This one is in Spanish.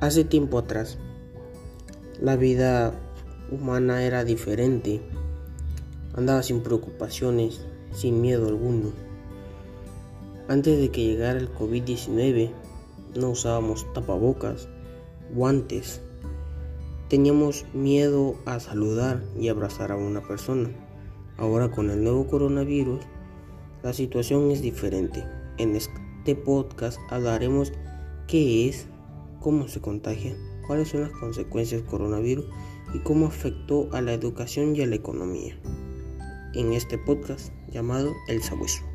Hace tiempo atrás, la vida humana era diferente. Andaba sin preocupaciones, sin miedo alguno. Antes de que llegara el COVID-19, no usábamos tapabocas, guantes. Teníamos miedo a saludar y abrazar a una persona. Ahora con el nuevo coronavirus, la situación es diferente. En este podcast hablaremos qué es cómo se contagia, cuáles son las consecuencias del coronavirus y cómo afectó a la educación y a la economía. En este podcast llamado El Sabueso.